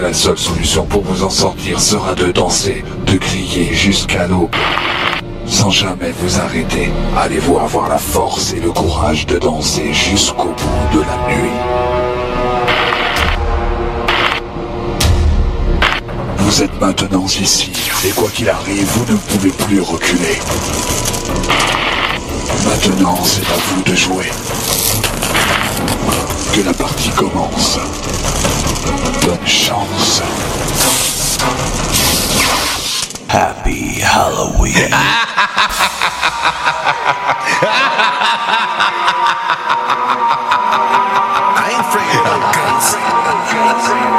La seule solution pour vous en sortir sera de danser, de crier jusqu'à l'aube. Sans jamais vous arrêter, allez-vous avoir la force et le courage de danser jusqu'au bout de la nuit. Vous êtes maintenant ici, et quoi qu'il arrive, vous ne pouvez plus reculer. Maintenant, c'est à vous de jouer. Que la partie commence. Bonne chance. Happy Halloween. I ain't afraid of no guns.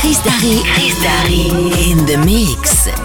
Kriss Darry. Kriss In the mix.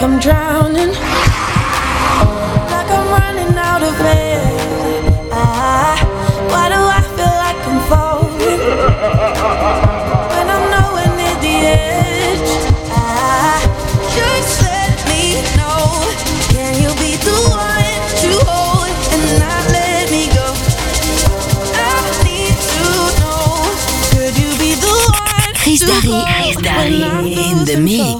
like I'm drowning, like I'm running out of air. Ah, why do I feel like I'm falling when I'm nowhere near the edge? I, just let me know. Can you be the one to hold and not let me go? I need to know. Could you be the one? Kriss Darry, Kriss Darry in the mix.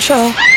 control.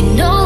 You know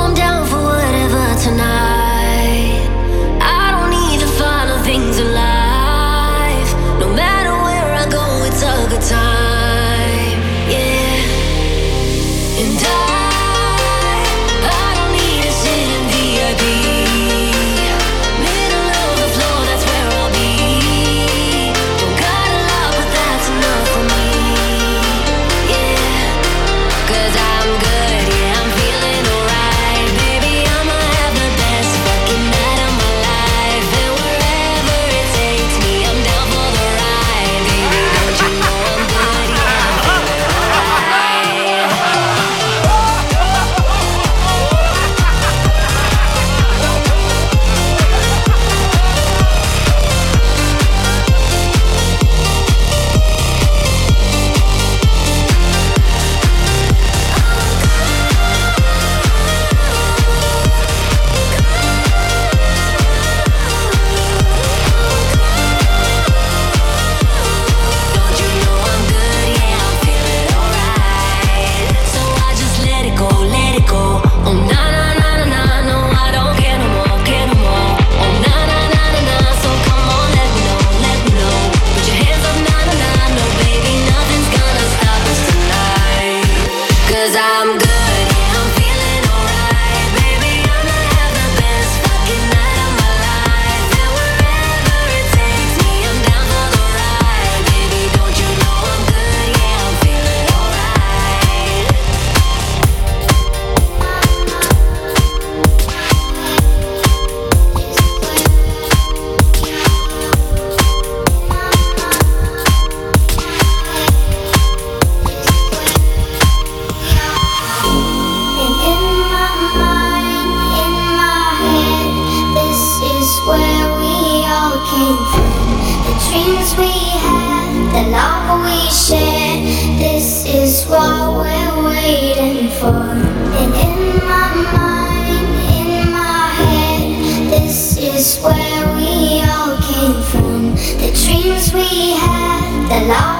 alive.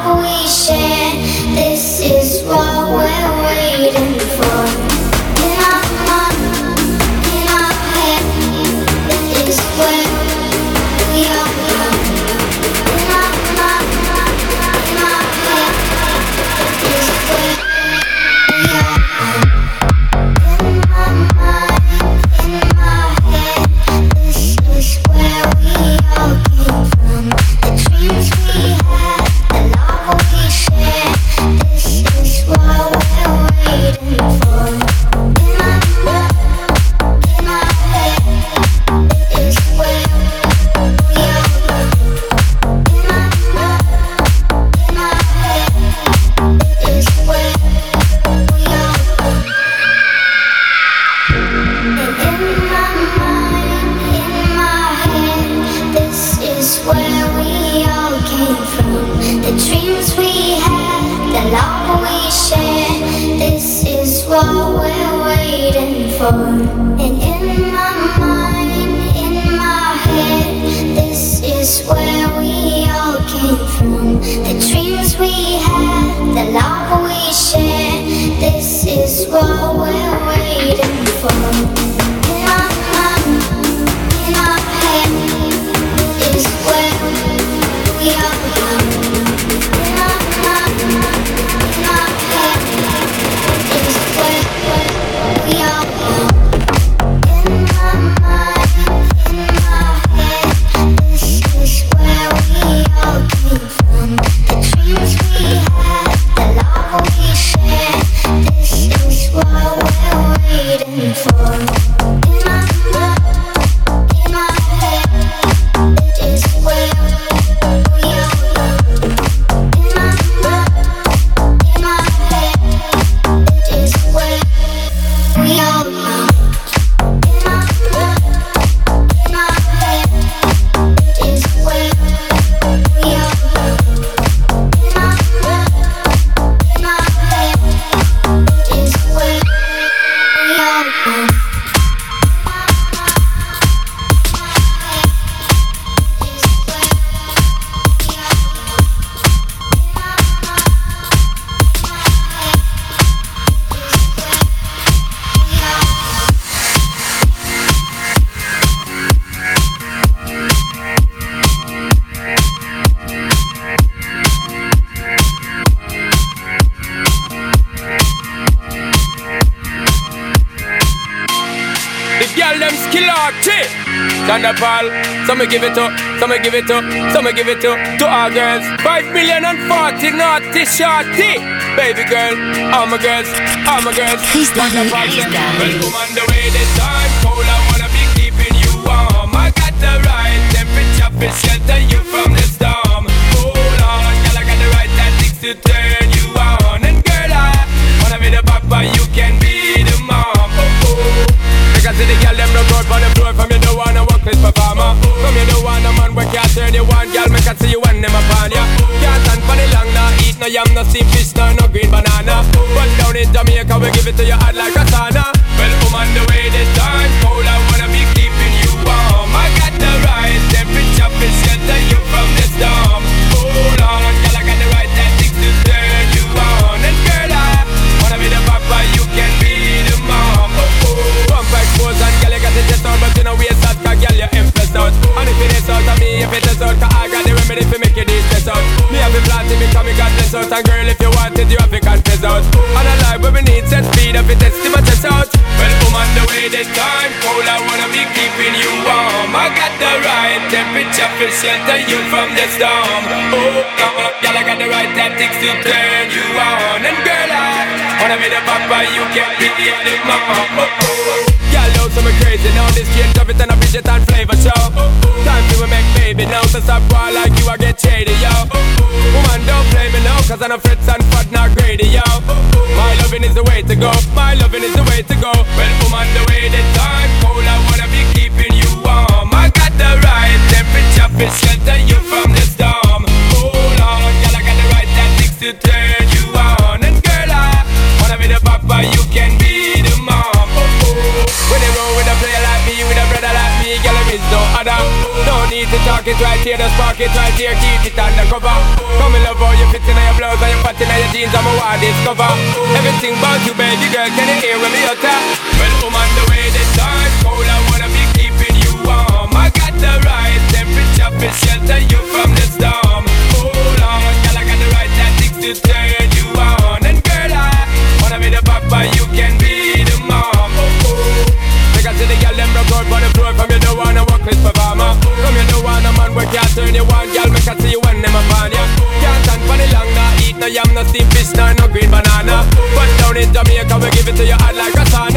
Some give it to, some me give it to, some me give it to, to our girls. Five million and forty naughty shorty. Baby girl, all my girls, all my girls. Thunderball, well, come on the way this time. Cold, I wanna be keeping you warm. I got the right temperature for shelter you from the storm. Hold on, girl, I got the right tactics to turn you on. And girl, I wanna be the papa, you can be the mom. Oh, oh. Because the girl them look out on the this performer. From you don't want a man where can't turn you on, girl. Make I see you when them upon ya. Can't stand for the long, nah. Eat no yam, no steamed fish, no no green banana. But down in Jamaica, we give it to you hot like a sauna. Well, I'm the way this time. Me, if it is out, 'cause I got the remedy for make you this stress out. Me have been planting, me come, me got bless out. And girl, if you want it, you have to confess out. And a life where we need set speed, if it to my chest out. Well, I'm on the way this time, cold, I wanna be keeping you warm. I got the right temperature for shelter you from the storm. Oh, come on, girl, I got the right tactics to turn you on. And girl, I wanna be the papa, you can't be the mom. Oh, oh. oh. Girl, love some crazy now. This kid drop it and a Bridget and flavor show. Time to make baby now. So stop ball like you, I get shady, yo. Woman, don't play me now, cause I'm a fritz and fat, not greedy, yo. My loving is the way to go. My loving is the way to go. Well, woman, the way the time cold, I wanna be keeping you warm. I got the right temperature for shelter you from the storm. Hold on, girl, I got the right tactics to turn you on. And girl, I wanna be the papa, you to talk it right here, just park it right here, keep it undercover. Come in love how you fit in your blouse and your fat in your jeans, I'm a wild discover. Everything about you, baby girl, can you hear when me utter? Well, I'm on the way this time, cold, I wanna be keeping you warm. I got the right temperature for shelter you from the storm. Hold on, girl, I got the right tactics to turn you on. And girl, I wanna be the papa, you can be where can't turn you on, girl. Make I see you when them upon ya. Can't stand for the long, nah. Eat no yam, no steamed fish, no no green banana. But down in Jamaica, we give it to you hot like a sauna.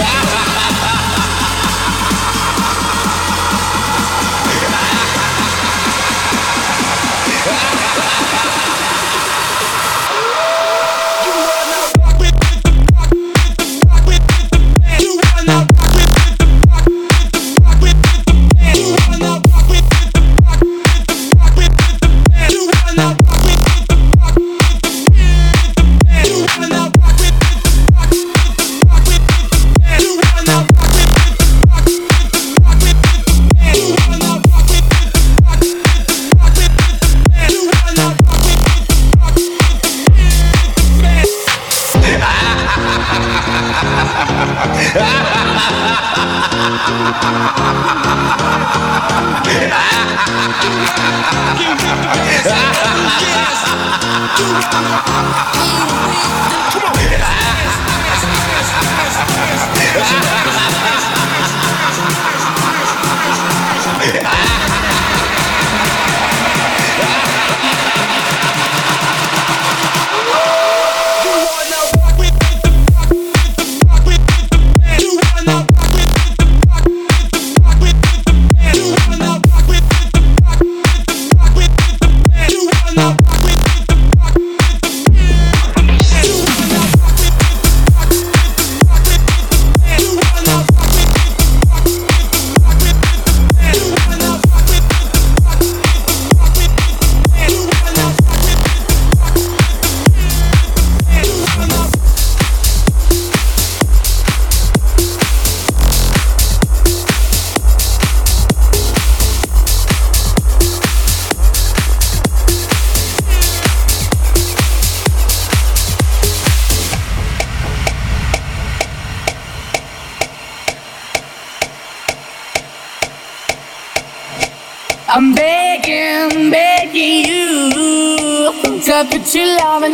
Ah, ah, ah.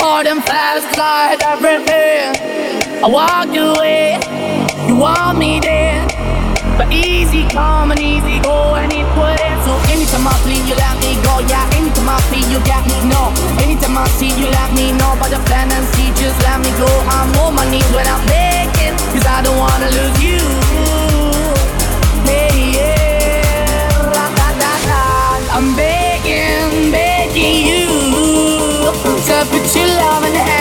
Hard and fast like everything. I walked away, you want me there. But easy come and easy go and it way. So anytime I play, you let me go. Yeah, anytime I play, you got me. No, anytime I see you let me know. But the plan and see, just let me go. I'm on my knees when I'm begging, cause I don't wanna lose you. To put your loving hand out,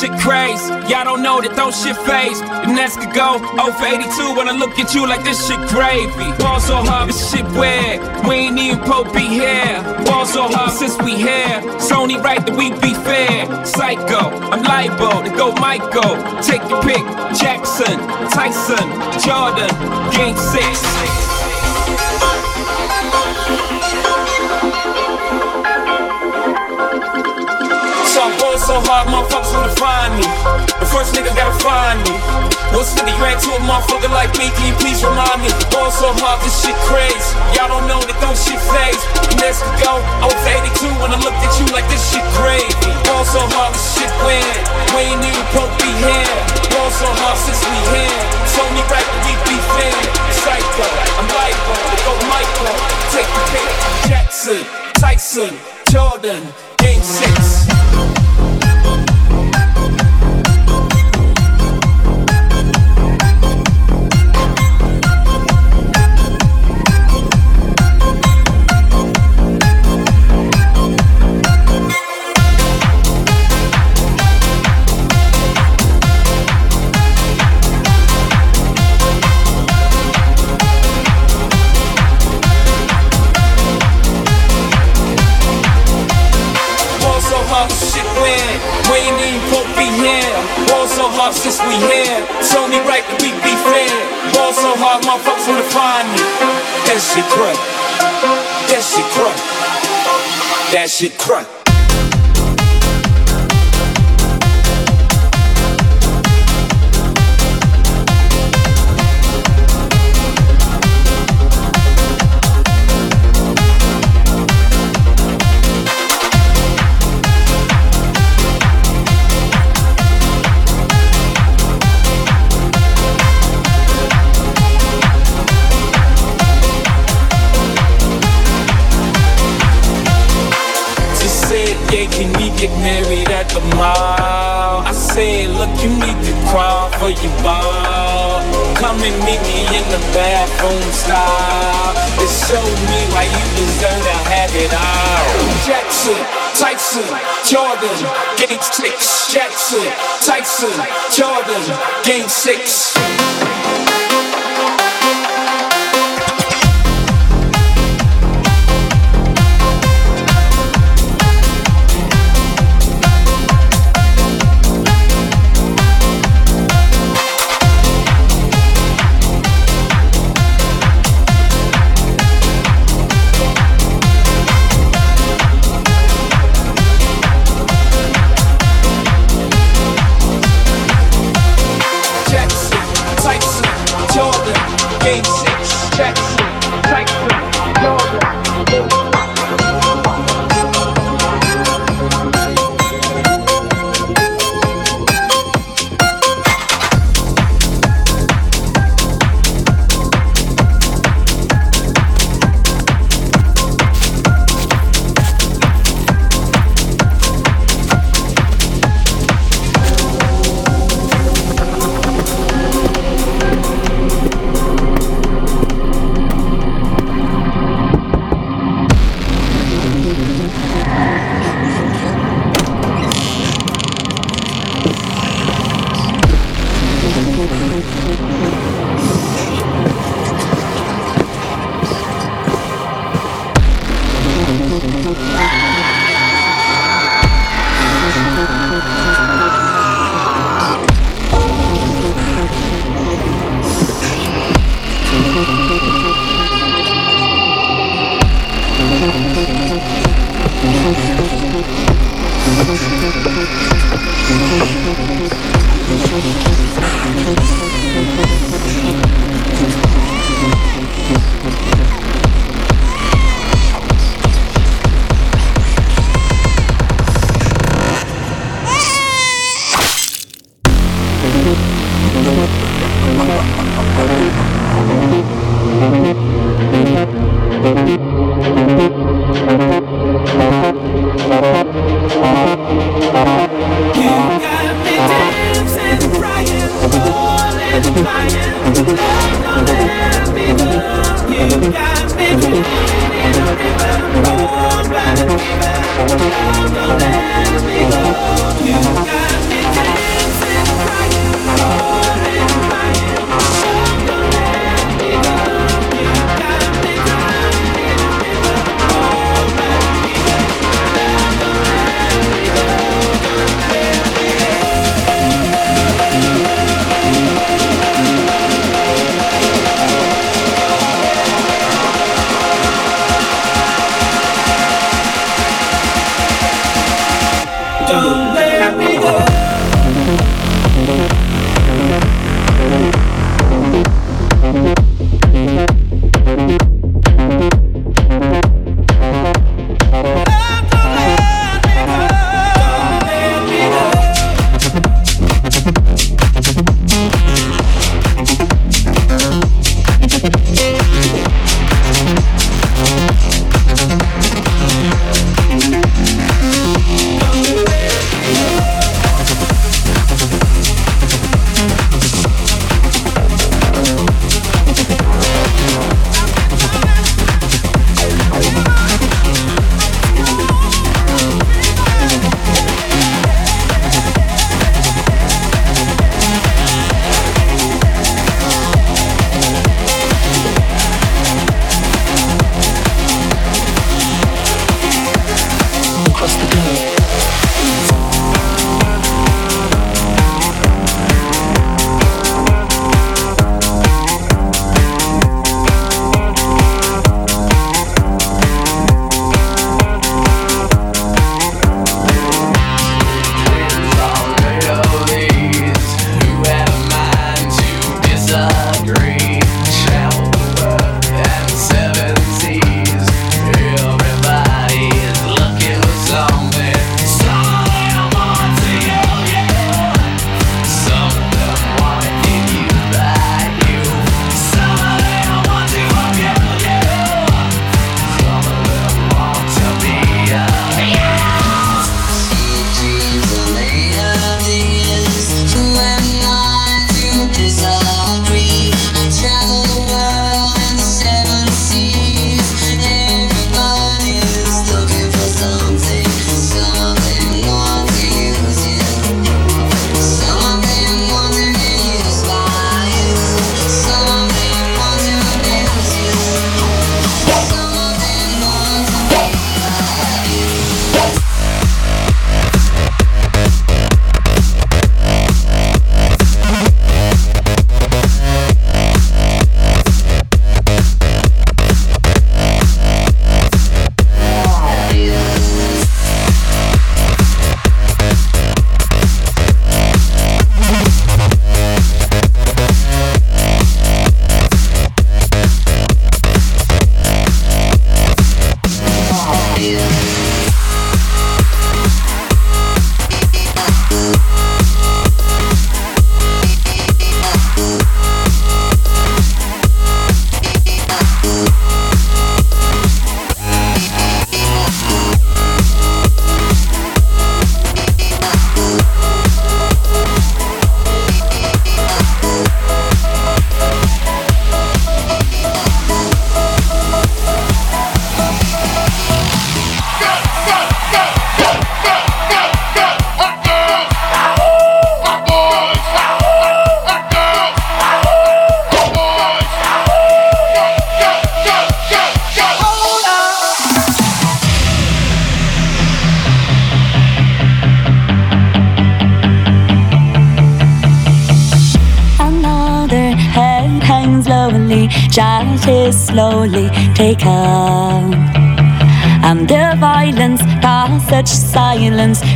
shit crazy. Y'all don't know that those shit phase. The Nets could go 0 for 82 when I look at you like this shit gravy. Ball so hard, this shit weird. We ain't even Pope be here. Ball so hard since we here. It's only right that we be fair. Psycho, I'm liable to go Michael. Take your pick. Jackson, Tyson, Jordan, Game 6. First nigga gotta find me. What's 50 grand to a motherfucker like me? Can you please remind me? Going so hard, this shit crazy. Y'all don't know that don't shit phase. Next to I was 82 when I looked at you like this shit crazy. Going so hard, this shit weird. We ain't even to be here. Going so hard since we here. It's only right that we be fair. Psycho, I'm to go Michael. Take the pick. Jackson, Tyson, Jordan, Game 6. Shit crack. You need to crawl for your ball. Come and meet me in the bathroom style. And show me why you deserve to have it all. Jackson, Tyson, Jordan, game six. Jackson, Tyson, Jordan, game six.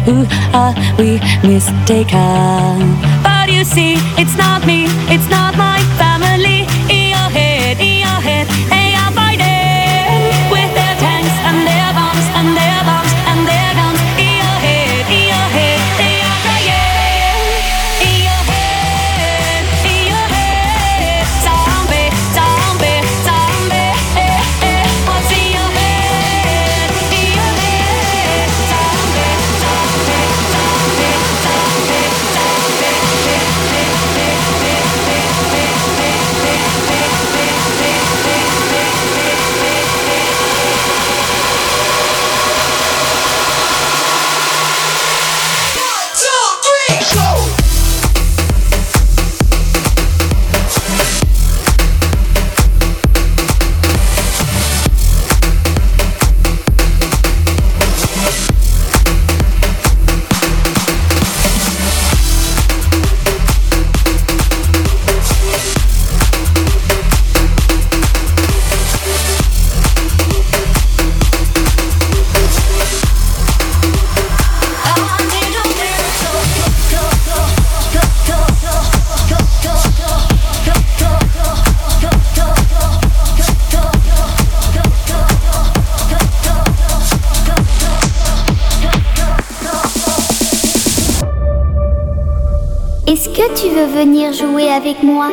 Who are we mistaken? But you see, it's not me, it's not my. Veux venir jouer avec moi